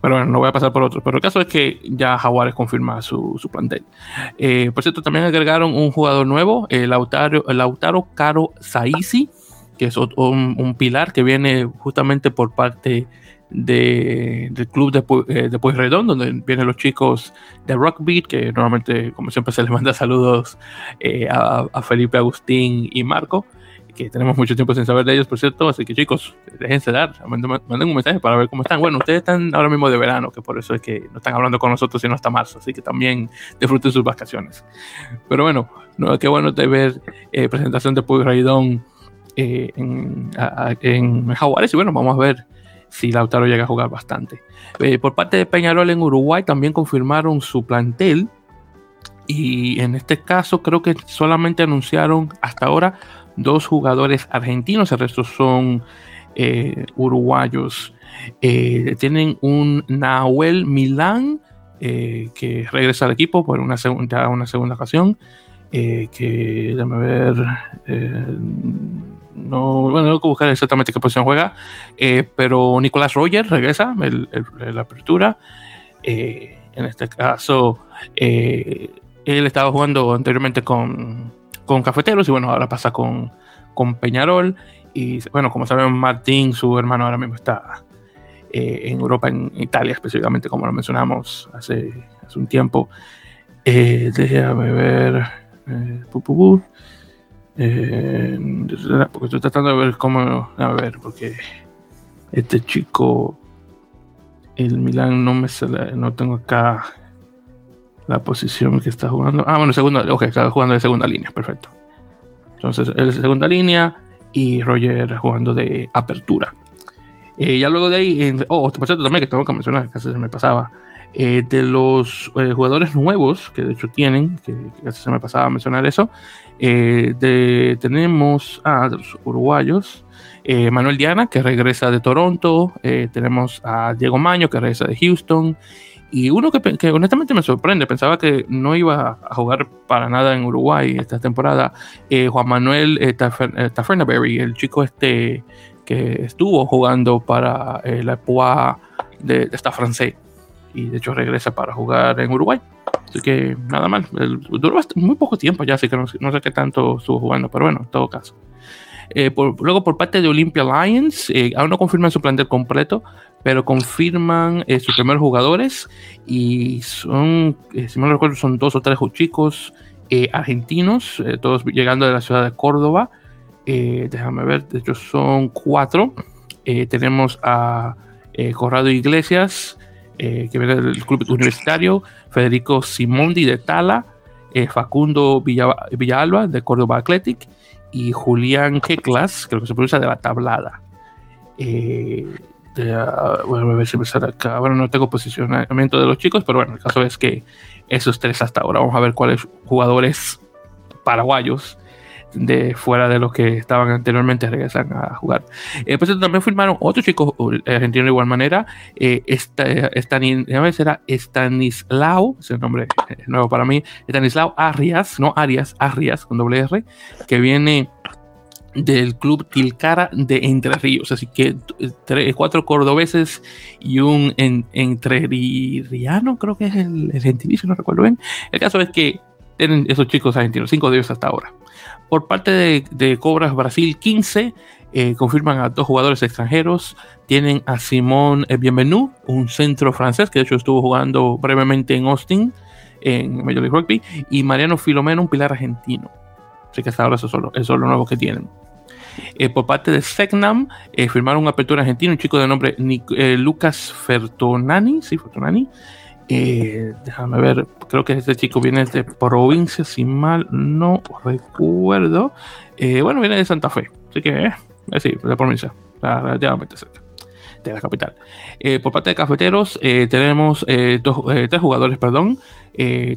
Pero bueno, no voy a pasar por otros. Pero el caso es que ya Jaguares confirma su, su plantel. Eh, por cierto, también agregaron un jugador nuevo, el Lautaro, el Lautaro Caro Saisi, que es un, un, pilar que viene justamente por parte de, del club de, eh, de Pueyrredón, donde vienen los chicos de Rockbeat, que normalmente, como siempre, se les manda saludos eh, a, Felipe, Agustín y Marco, que tenemos mucho tiempo sin saber de ellos, por cierto. Así que, chicos, déjense dar, manden, un mensaje para ver cómo están. Bueno, ustedes están ahora mismo de verano, que por eso es que no están hablando con nosotros sino hasta marzo, así que también disfruten sus vacaciones. Pero bueno, no, qué bueno de ver eh, presentación de Pueyrredón en, en Jaguares, y bueno, vamos a ver si Lautaro llega a jugar bastante. Eh, por parte de Peñarol en Uruguay también confirmaron su plantel y en este caso creo que solamente anunciaron hasta ahora dos jugadores argentinos, el resto son eh, uruguayos. Eh, tienen un Nahuel Milán que regresa al equipo por una segunda, una segunda ocasión. que déjame ver no, bueno, tengo que buscar exactamente qué posición juega, eh, pero Nicolás Roger regresa en la apertura. Eh, en este caso, eh, él estaba jugando anteriormente con, con, Cafeteros y bueno, ahora pasa con, con Peñarol. Y bueno, como saben, Martín, su hermano, ahora mismo está en Europa, en Italia específicamente, como lo mencionamos hace, hace un tiempo. déjame ver. Eh, porque estoy tratando de ver cómo. A ver, porque este chico. El Milan no me sale, no tengo acá la posición que está jugando. Ah, bueno, segunda, ok, está jugando de segunda línea, perfecto. Entonces, él es de segunda línea y Roger jugando de apertura. Eh, ya luego de ahí, oh, por cierto, también que tengo que mencionar, casi se me pasaba. Eh, de los eh, jugadores nuevos que de hecho tienen, que, casi se me pasaba a mencionar eso, eh, tenemos a los uruguayos, Manuel Diana, que regresa de Toronto, tenemos a Diego Maño, que regresa de Houston, y uno que, honestamente me sorprende, pensaba que no iba a jugar para nada en Uruguay esta temporada, Juan Manuel Tafernaberry, el chico este que estuvo jugando para la PUA de, esta francés y de hecho regresa para jugar en Uruguay. Así que nada mal. duró muy poco tiempo ya, así que no, sé qué tanto estuvo jugando, pero bueno, en todo caso. Eh, luego por parte de Olympia Lions, eh, aún no confirman su plantel completo, pero confirman eh, sus primeros jugadores y son, si mal no recuerdo, son dos o tres chicos argentinos, todos llegando de la ciudad de Córdoba. déjame ver, de hecho son cuatro. tenemos a Corrado Iglesias, que viene del club universitario, Federico Simondi de Tala, Facundo Villalba de Córdoba Athletic y Julián Keklas, creo que se pronuncia de la tablada. Eh, bueno, a ver si sale acá. Bueno, no tengo posicionamiento de los chicos, pero bueno, el caso es que esos tres hasta ahora. Vamos a ver cuáles jugadores paraguayos de fuera de los que estaban anteriormente regresan a jugar. Eh, pues también firmaron otros chicos argentinos de igual manera. Eh, esta, era Stanislao, ese es nombre nuevo para mí, Stanislao Arias, no Arias, Arias con doble R, que viene del club Tilcara de Entre Ríos. Así que tres, cuatro cordobeses y un en, entrerriano, creo que es el, el gentilicio, no recuerdo bien. El caso es que tienen esos chicos argentinos, cinco de ellos hasta ahora. Por parte de, Cobras Brasil 15, eh, confirman a dos jugadores extranjeros. Tienen a Simón Bienvenu, un centro francés que de hecho estuvo jugando brevemente en Austin, en Major League Rugby, y Mariano Filomeno, un pilar argentino. Así que hasta ahora eso es lo, nuevo que tienen. Eh, por parte de Segnam, eh, firmaron un apertura argentino, un chico de nombre Lucas Fertonani, sí, Fertonani, eh, déjame ver, creo que este chico viene de provincia, si mal no recuerdo. Eh, bueno, viene de Santa Fe, así que, eh, sí, de provincia, relativamente cerca de la capital. por parte de cafeteros, tenemos tres jugadores, perdón.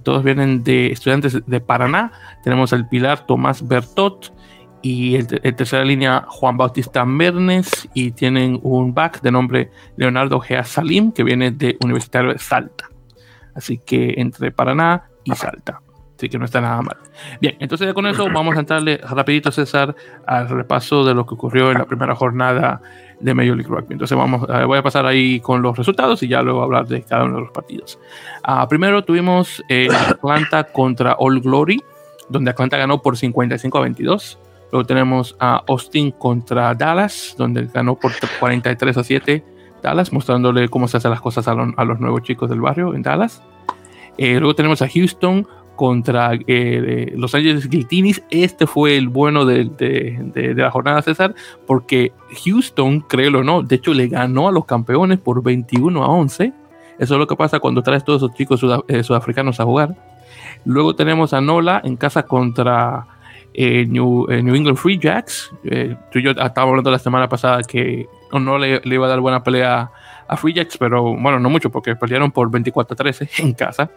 todos vienen de estudiantes de Paraná. Tenemos el pilar Tomás Bertot y el, tercera línea Juan Bautista Mernes. Y tienen un back de nombre Leonardo Gea Salim, que viene de Universitario de Salta. Así que entre Paraná y Salta. Así que no está nada mal. Bien, entonces con eso vamos a entrarle rapidito, César, al repaso de lo que ocurrió en la primera jornada de Major League Rugby. Entonces vamos, eh, voy a pasar ahí con los resultados y ya luego hablar de cada uno de los partidos. Ah, primero tuvimos eh, Atlanta contra All Glory, donde Atlanta ganó por 55 a 22. Luego tenemos a Austin contra Dallas, donde ganó por 43 a 7 Dallas, mostrándole cómo se hacen las cosas a, los nuevos chicos del barrio en Dallas. Eh, luego tenemos a Houston contra eh, Los Ángeles Guiltinis. Este fue el bueno de, la jornada, César, porque Houston, créelo o no, de hecho le ganó a los campeones por 21 a 11. Eso es lo que pasa cuando traes todos esos chicos eh, sudafricanos a jugar. Luego tenemos a Nola en casa contra New, New, England Free Jacks. tú y yo estábamos hablando la semana pasada que no le, iba a dar buena pelea a Free Jacks, pero bueno, no mucho porque perdieron por 24 13 en casa.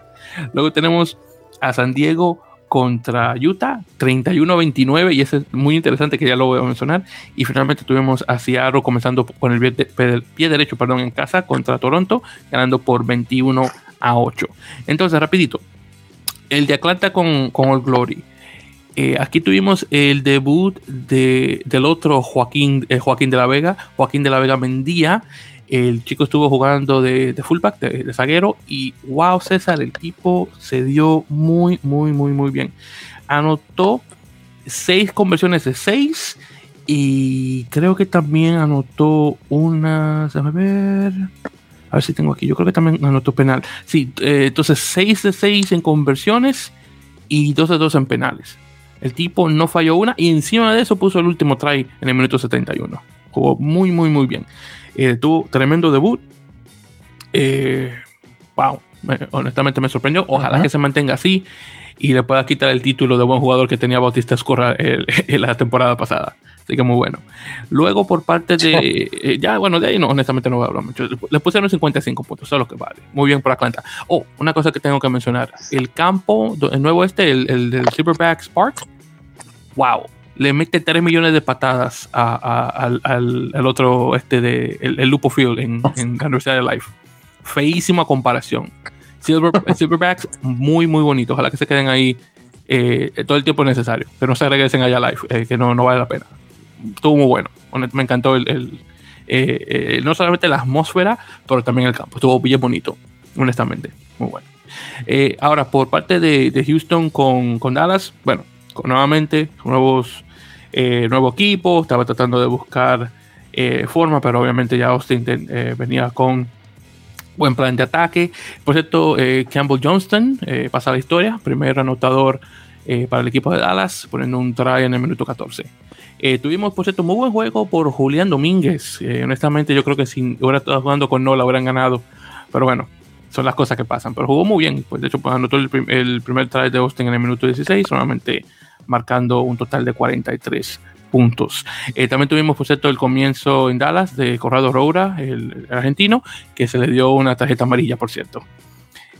Luego tenemos a San Diego contra Utah, 31-29, y ese es muy interesante que ya lo voy a mencionar. Y finalmente tuvimos a Seattle comenzando con el pie, derecho perdón, en casa contra Toronto, ganando por 21 a 8. Entonces, rapidito, el de Atlanta con, con All Glory. Eh, aquí tuvimos el debut de, del otro Joaquín, eh, Joaquín de la Vega, Joaquín de la Vega Mendía. El chico estuvo jugando de, fullback, de, zaguero, y wow, César, el tipo se dio muy, muy, muy, muy bien. Anotó seis conversiones de seis, y creo que también anotó una. Déjame ver. A ver si tengo aquí. Yo creo que también anotó penal. Sí, eh, entonces 6 de 6 en conversiones y 2 de 2 en penales. El tipo no falló una y encima de eso puso el último try en el minuto 71. Jugó muy, muy, muy bien. Eh, tuvo tremendo debut. Eh, wow, honestamente me sorprendió. Ojalá que se mantenga así y le pueda quitar el título de buen jugador que tenía Bautista Escorra en la temporada pasada. Así que muy bueno. Luego por parte de... Eh, ya, bueno, de ahí no, honestamente no voy a hablar mucho. Le pusieron 55 puntos, eso es lo que vale. Muy bien por Atlanta. Oh, una cosa que tengo que mencionar. El campo, el nuevo este, el, el del Silverback Spark, wow, le mete 3 millones de patadas al, otro, este de el, Lupo Field en, en, Universidad de Life. Feísima comparación. Silver, Silverbacks, muy, muy bonito. Ojalá que se queden ahí eh, todo el tiempo necesario. Que no se regresen allá a Life, eh, que no, no vale la pena. Estuvo muy bueno. Me encantó el, eh, no solamente la atmósfera, pero también el campo. Estuvo bien bonito. honestamente, muy bueno. Ahora, por parte de, Houston con, Dallas, bueno, nuevamente, nuevos, eh, nuevo equipo, estaba tratando de buscar eh, forma, pero obviamente ya Austin venía con buen plan de ataque. Por cierto, Campbell Johnston pasa la historia, primer anotador para el equipo de Dallas, poniendo un try en el minuto 14. tuvimos, por cierto, muy buen juego por Julián Domínguez. honestamente, yo creo que si hubiera estado jugando con Nola, hubieran ganado. Pero bueno, son las cosas que pasan. Pero jugó muy bien. Pues de hecho, pues, anotó el, primer try de Austin en el minuto 16, solamente marcando un total de 43 puntos. Eh, también tuvimos, por cierto, el comienzo en Dallas de Corrado Roura, el, argentino, que se le dio una tarjeta amarilla, por cierto.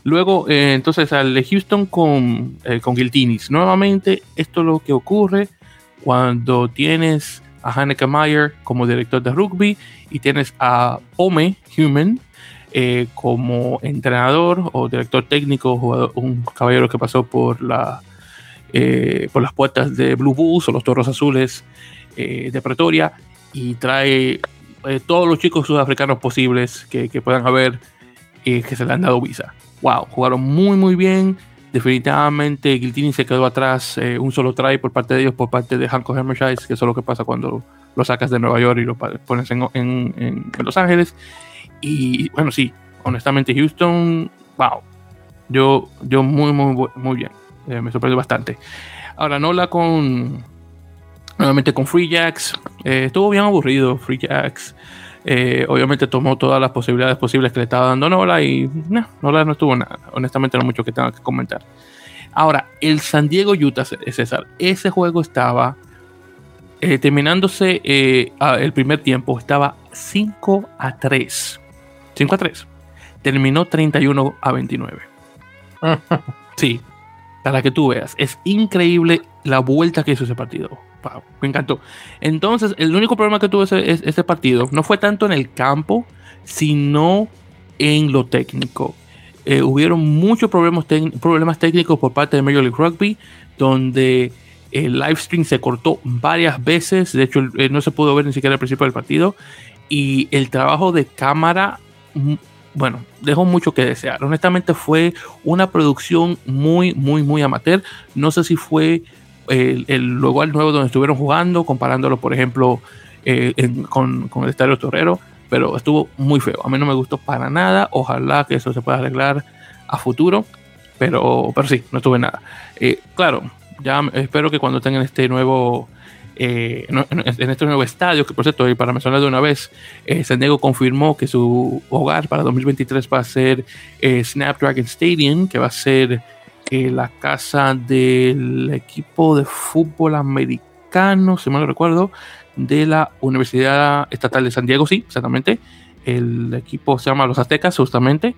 Luego, eh, entonces, al Houston con, eh, con Giltinis. Nuevamente, esto es lo que ocurre cuando tienes a Hanneke Meyer como director de rugby y tienes a Ome Human eh, como entrenador o director técnico, un caballero que pasó por, la, eh, por las puertas de Blue Bulls o los Toros Azules eh, de Pretoria y trae todos los chicos sudafricanos posibles que, puedan haber que se le han dado visa. Wow, jugaron muy muy bien. Definitivamente Giltini se quedó atrás un solo try por parte de ellos, por parte de Hanko Hammershice, que eso es lo que pasa cuando lo sacas de Nueva York y lo pones en, en Los Ángeles. Y bueno, sí, honestamente Houston, wow. Yo, yo muy, muy, muy bien. Eh, me sorprendió bastante. Ahora, Nola con. Nuevamente con Free Jacks. Eh, estuvo bien aburrido, Free Jacks. Eh, obviamente tomó todas las posibilidades posibles que le estaba dando Nola y no, Nola no estuvo nada. Honestamente, no mucho que tenga que comentar. Ahora, el San Diego Utah, César, ese juego estaba terminándose el primer tiempo, estaba 5 a 3. 5 a 3. Terminó 31 a 29. sí, para que tú veas. Es increíble la vuelta que hizo ese partido. me encantó. Entonces, el único problema que tuvo ese, ese partido no fue tanto en el campo, sino en lo técnico. Eh, hubieron muchos problemas, problemas técnicos por parte de Major League Rugby, donde el live stream se cortó varias veces. De hecho, eh, no se pudo ver ni siquiera al principio del partido. Y el trabajo de cámara bueno, dejó mucho que desear. Honestamente fue una producción muy, muy, muy amateur. No sé si fue el, el lugar nuevo donde estuvieron jugando, comparándolo, por ejemplo, eh, con, el Estadio Torrero, pero estuvo muy feo. A mí no me gustó para nada. Ojalá que eso se pueda arreglar a futuro, pero, pero sí, no estuve nada. Eh, claro, ya espero que cuando tengan este nuevo eh, en, este nuevo estadio, que por cierto, para mencionar de una vez, eh, San Diego confirmó que su hogar para 2023 va a ser eh, Snapdragon Stadium, que va a ser la casa del equipo de fútbol americano, si mal no recuerdo, de la Universidad Estatal de San Diego, sí, exactamente. El equipo se llama Los Aztecas, justamente.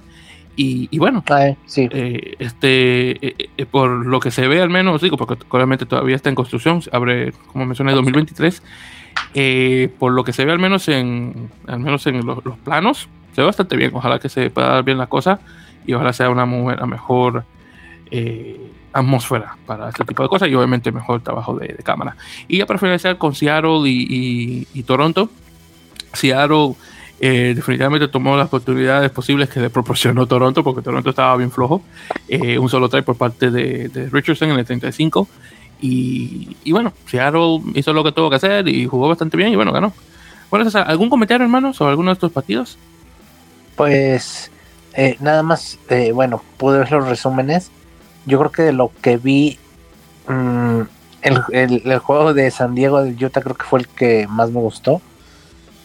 Y, bueno, ah, eh, este, eh, eh, por lo que se ve al menos, digo, porque obviamente todavía está en construcción, abre, como mencioné, 2023, por lo que se ve al menos en, al menos en los, planos, se ve bastante bien, ojalá que se pueda dar bien la cosa y ojalá sea una, mejor atmósfera para este tipo de cosas y obviamente mejor trabajo de, cámara. Y ya para finalizar con Seattle y, y Toronto, Seattle eh, definitivamente tomó las oportunidades posibles que le proporcionó Toronto, porque Toronto estaba bien flojo. Eh, un solo try por parte de, Richardson en el 35. Y, y, bueno, Seattle hizo lo que tuvo que hacer y jugó bastante bien y bueno, ganó. Bueno, ¿algún comentario, hermano, sobre alguno de estos partidos? Pues eh, nada más, bueno, pude ver los resúmenes. Yo creo que de lo que vi, mm, el, el, juego de San Diego del Utah creo que fue el que más me gustó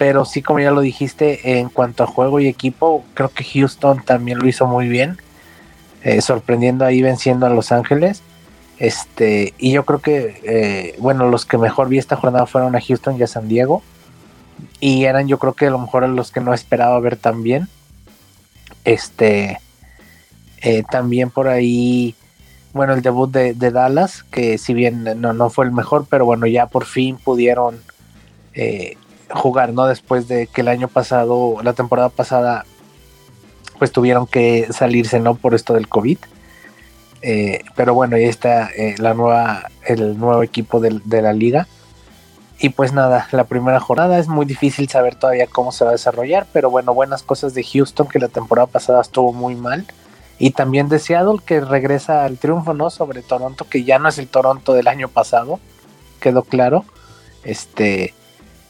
pero sí, como ya lo dijiste, en cuanto a juego y equipo, creo que Houston también lo hizo muy bien, eh, sorprendiendo ahí venciendo a Los Ángeles. Este, y yo creo que, eh, bueno, los que mejor vi esta jornada fueron a Houston y a San Diego. Y eran yo creo que a lo mejor los que no esperaba ver también. Este, eh, también por ahí, bueno, el debut de, Dallas, que si bien no, no fue el mejor, pero bueno, ya por fin pudieron jugar, ¿no? Después de que el año pasado, la temporada pasada, pues tuvieron que salirse, ¿no? Por esto del COVID. Eh, pero bueno, ahí está eh, la nueva, el nuevo equipo de, la liga. y pues nada, la primera jornada es muy difícil saber todavía cómo se va a desarrollar, pero bueno, buenas cosas de Houston que la temporada pasada estuvo muy mal. Y también de Seattle que regresa al triunfo, ¿no? Sobre Toronto, que ya no es el Toronto del año pasado, quedó claro. Este,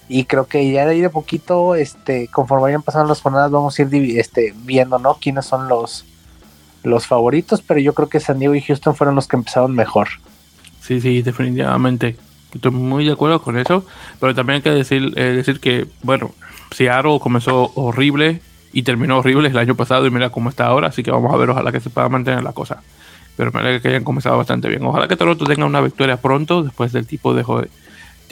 y creo que ya de ahí de poquito, este, conforme vayan pasando las jornadas, vamos a ir este, viendo, ¿no? Quiénes son los, los favoritos, pero yo creo que San Diego y Houston fueron los que empezaron mejor. Sí, sí, definitivamente. Estoy muy de acuerdo con eso, pero también hay que decir, eh, decir que, bueno, Seattle comenzó horrible y terminó horrible el año pasado y mira cómo está ahora, así que vamos a ver, ojalá que se pueda mantener la cosa. Pero me alegra que hayan comenzado bastante bien. Ojalá que Toronto tenga una victoria pronto después del tipo de,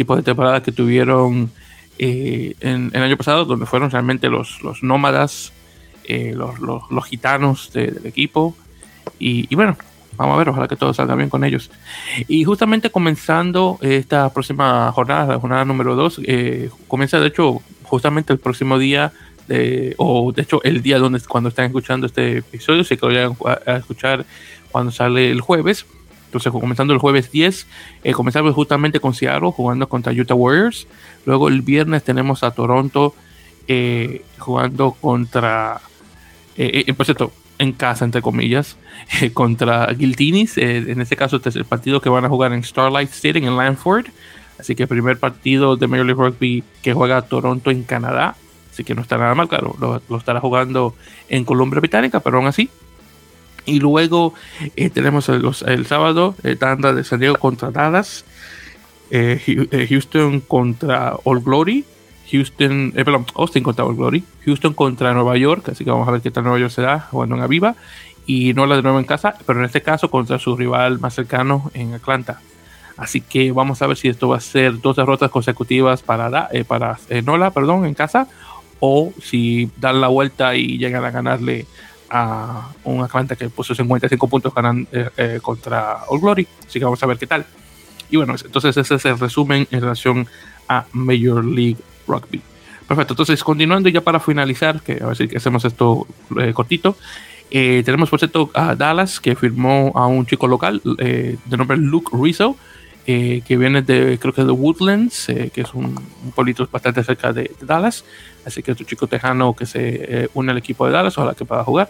tipo de temporada que tuvieron eh, en, el año pasado, donde fueron realmente los, los nómadas, eh, los, los, gitanos del equipo. Y, y bueno, Vamos a ver, ojalá que todo salga bien con ellos. Y justamente comenzando esta próxima jornada, la jornada número 2, eh, comienza de hecho justamente el próximo día, o de hecho el día donde cuando están escuchando este episodio, se que vayan a escuchar cuando sale el jueves. Entonces, comenzando el jueves 10, eh, comenzamos justamente con Seattle jugando contra Utah Warriors. Luego el viernes tenemos a Toronto eh, jugando contra. Eh, por cierto, en casa, entre comillas, contra Guiltinis. En este caso, este es el partido que van a jugar en Starlight Stadium en Lanford. Así que el primer partido de Major League Rugby que juega Toronto en Canadá. Así que no está nada mal, claro. Lo, estará jugando en Columbia Británica, pero aún así. Y luego eh, tenemos el, sábado tanda de San Diego contra Dallas. Houston contra All Glory. Houston, eh, perdón, Austin contra All Glory, Houston contra Nueva York, así que vamos a ver qué tal Nueva York se da jugando en Aviva, y no la de nuevo en casa, pero en este caso contra su rival más cercano en Atlanta. Así que vamos a ver si esto va a ser dos derrotas consecutivas para, eh, para eh, Nola, perdón, en casa, o si dan la vuelta y llegan a ganarle a un Atlanta que puso 55 puntos ganan, contra All Glory. Así que vamos a ver qué tal. Y bueno, entonces ese es el resumen en relación a Major League rugby. Perfecto, entonces continuando ya para finalizar, que a ver si hacemos esto eh, cortito, eh, tenemos por cierto a Dallas que firmó a un chico local eh, de nombre Luke Rizzo, que viene de, creo que de Woodlands, que es un, un, pueblito bastante cerca de, Dallas, así que es chico tejano que se une al equipo de Dallas, ojalá que pueda jugar.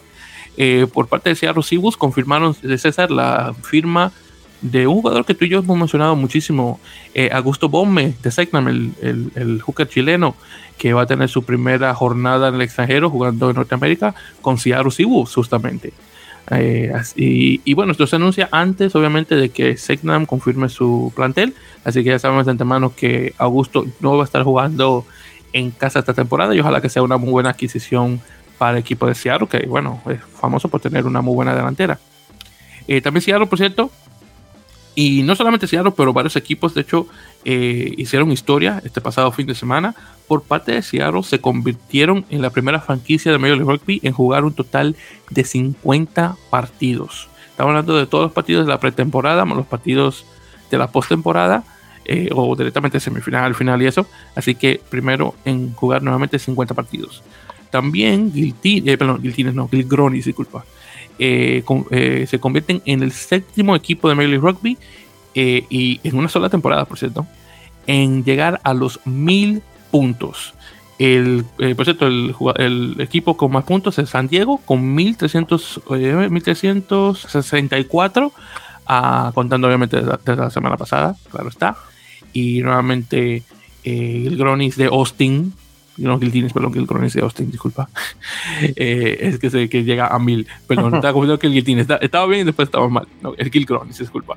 por parte de Seattle Seahawks confirmaron de César la firma de un jugador que tú y yo hemos mencionado muchísimo, eh, Augusto Bombe de Segnam, el, el, hooker chileno, que va a tener su primera jornada en el extranjero jugando en Norteamérica con Seattle Seahawks justamente. Eh, y, bueno, esto se anuncia antes, obviamente, de que Segnam confirme su plantel, así que ya sabemos de antemano que Augusto no va a estar jugando en casa esta temporada y ojalá que sea una muy buena adquisición para el equipo de Seattle, que bueno, es famoso por tener una muy buena delantera. Eh, también Seattle, por cierto, y no solamente Seattle, pero varios equipos, de hecho, eh, hicieron historia este pasado fin de semana. Por parte de Seattle, se convirtieron en la primera franquicia de Major League Rugby en jugar un total de 50 partidos. Estamos hablando de todos los partidos de la pretemporada, los partidos de la postemporada, eh, o directamente semifinal, final y eso. Así que primero en jugar nuevamente 50 partidos. También Giltines, eh, perdón, Giltines no, Gilgronis, disculpa. Eh, eh, se convierten en el séptimo equipo de Major League Rugby eh, y en una sola temporada, por cierto, en llegar a los mil puntos. El, por cierto, el, equipo con más puntos es San Diego con 1364, ah, contando obviamente desde, la semana pasada, claro está. Y nuevamente el Gronis de Austin no Giltines, perdón, Gilgronis de Austin, disculpa. Eh, es que sé que llega a mil, perdón, estaba confundido que el Giltines estaba bien y después estaba mal. No, es Gilgronis, disculpa.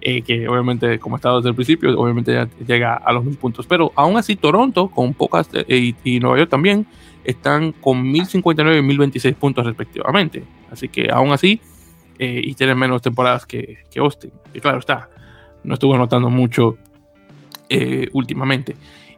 Eh, que obviamente, como estaba desde el principio, obviamente ya llega a los mil puntos. Pero aún así, Toronto, con pocas, eh, y, Nueva York también, están con 1059 y 1026 puntos respectivamente. Así que aún así, y tienen menos temporadas que, que Austin. Y claro está, no estuvo anotando mucho últimamente.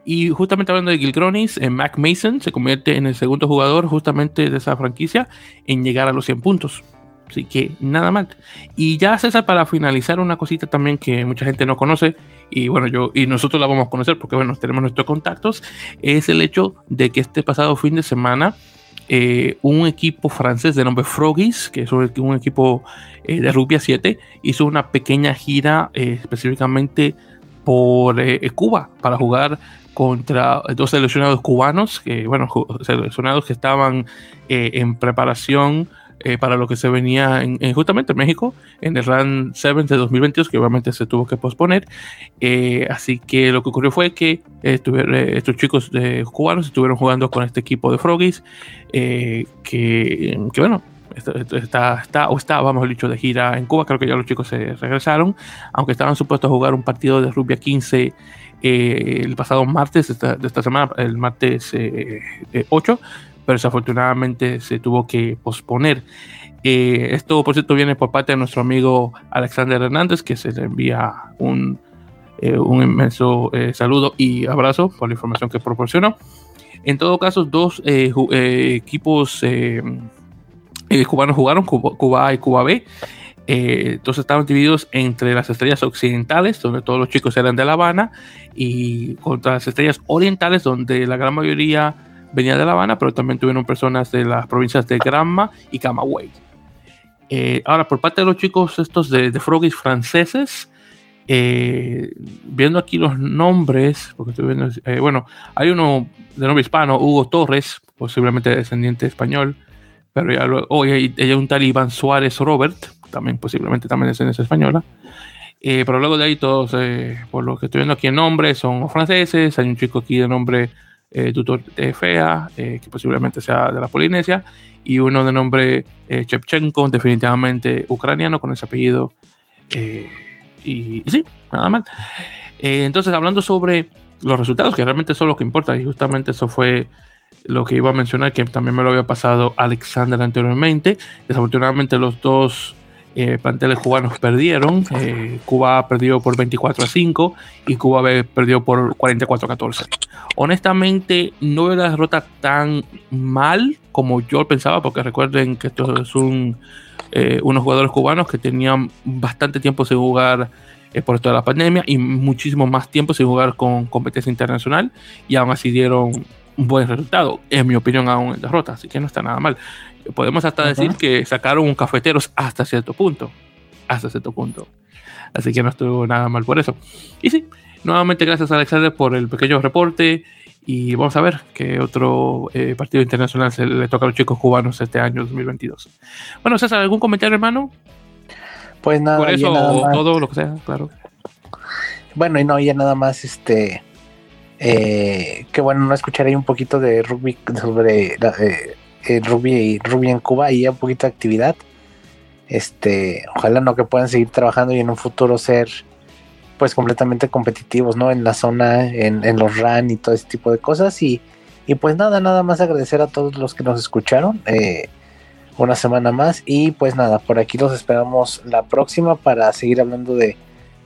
Y justamente hablando de Gilgronis, eh, Mac Mason se convierte en el segundo jugador justamente de esa franquicia en llegar a los 100 puntos. Así que nada mal. Y ya César, para finalizar, una cosita también que mucha gente no conoce, y bueno, yo y nosotros la vamos a conocer porque bueno, tenemos nuestros contactos, es el hecho de que este pasado fin de semana eh, un equipo francés de nombre Froggies, que es un equipo eh, de rugby 7, hizo una pequeña gira específicamente por Cuba para jugar contra dos seleccionados cubanos, que bueno, seleccionados que estaban eh, en preparación eh, para lo que se venía en, justamente en México, en el RAN 7 de 2022, que obviamente se tuvo que posponer. Eh, así que lo que ocurrió fue que estos chicos cubanos estuvieron jugando con este equipo de Froggies, que, bueno, está, está, o está, vamos dicho, de gira en Cuba. Creo que ya los chicos se regresaron, aunque estaban supuestos a jugar un partido de rugby 15 eh, el pasado martes de esta, semana, el martes 8, eh, pero desafortunadamente se tuvo que posponer. Eh, esto, por cierto, viene por parte de nuestro amigo Alexander Hernández, que se le envía un, un inmenso saludo y abrazo por la información que proporcionó. En todo caso, dos equipos cubanos jugaron, Cuba A y Cuba B. Eh, entonces estaban divididos entre las estrellas occidentales, donde todos los chicos eran de La Habana, y contra las estrellas orientales, donde la gran mayoría venía de La Habana, pero también tuvieron personas de las provincias de Granma y Camagüey. Eh, ahora, por parte de los chicos estos de, de Froggies franceses, eh, viendo aquí los nombres, porque estoy viendo, bueno, hay uno de nombre hispano, Hugo Torres, posiblemente descendiente español, pero ya luego, oh, hay, un tal Iván Suárez Robert, también posiblemente también es en esa española. Eh, pero luego de ahí todos, eh, por lo que estoy viendo aquí en nombre, son franceses. Hay un chico aquí de nombre eh, Tutor Fea, que posiblemente sea de la Polinesia. Y uno de nombre Chepchenko, definitivamente ucraniano, con ese apellido. Y, sí, nada mal. entonces, hablando sobre los resultados, que realmente son lo que importa, y justamente eso fue lo que iba a mencionar, que también me lo había pasado Alexander anteriormente. Desafortunadamente los dos eh, cubanos perdieron. Eh, Cuba perdió por 24 a 5 y Cuba perdió por 44 a 14. Honestamente, no era la derrota tan mal como yo pensaba, porque recuerden que estos son eh, unos jugadores cubanos que tenían bastante tiempo sin jugar por toda la pandemia y muchísimo más tiempo sin jugar con competencia internacional y aún así dieron un buen resultado, en mi opinión, aún en derrota, así que no está nada mal. Podemos hasta decir que sacaron cafeteros hasta cierto punto. Hasta cierto punto. Así que no estuvo nada mal por eso. Y sí, nuevamente gracias a Alexander por el pequeño reporte. Y vamos a ver qué otro eh, partido internacional se le toca a los chicos cubanos este año 2022. Bueno, César, ¿algún comentario, hermano? Pues nada. Por eso, todo lo que sea, claro. Bueno, y no, ya nada más, este. Eh, que bueno, no escucharé un poquito de rugby sobre eh, eh, Ruby, Ruby en Cuba y un poquito de actividad. Este, ojalá no que puedan seguir trabajando y en un futuro ser pues completamente competitivos, ¿no? En la zona, en, los RAN y todo ese tipo de cosas. Y, pues nada, nada más agradecer a todos los que nos escucharon. Eh, una semana más. Y pues nada, por aquí los esperamos la próxima para seguir hablando de,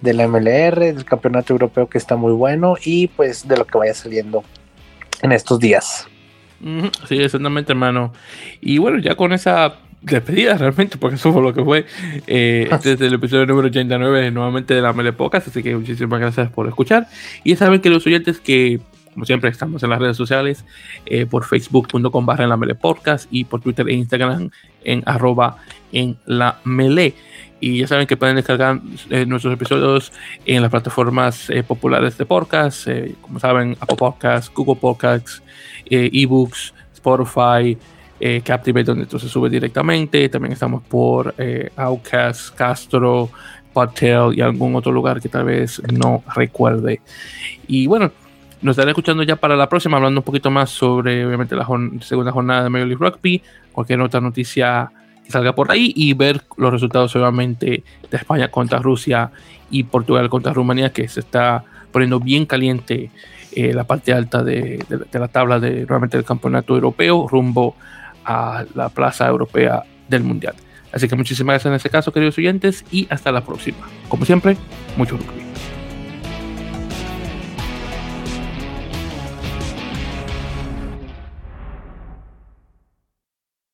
de la MLR, del campeonato europeo que está muy bueno y pues de lo que vaya saliendo en estos días. Sí, exactamente, hermano. Y bueno, ya con esa despedida realmente, porque eso fue lo que fue eh, este es el episodio número 89 nuevamente de la Mele Podcast, así que muchísimas gracias por escuchar. Y saben que los oyentes que, como siempre, estamos en las redes sociales, eh, por facebook.com barra en la Mele Podcast y por Twitter e Instagram en arroba en la Mele. Y ya saben que pueden descargar eh, nuestros episodios en las plataformas populares de podcast, como saben, Apple Podcasts, Google Podcasts, eh, ebooks, Spotify, eh, Captivate, donde esto se sube directamente. También estamos por eh, Outcast, Castro, Podtail y algún otro lugar que tal vez no recuerde. Y bueno, nos estaré escuchando ya para la próxima, hablando un poquito más sobre, obviamente, la segunda jornada de Major League Rugby, cualquier otra noticia salga por ahí y ver los resultados, obviamente, de España contra Rusia y Portugal contra Rumanía, que se está poniendo bien caliente eh, la parte alta de, la tabla de nuevamente del campeonato europeo rumbo a la plaza europea del mundial. Así que muchísimas gracias en este caso, queridos oyentes, y hasta la próxima. Como siempre, mucho gusto.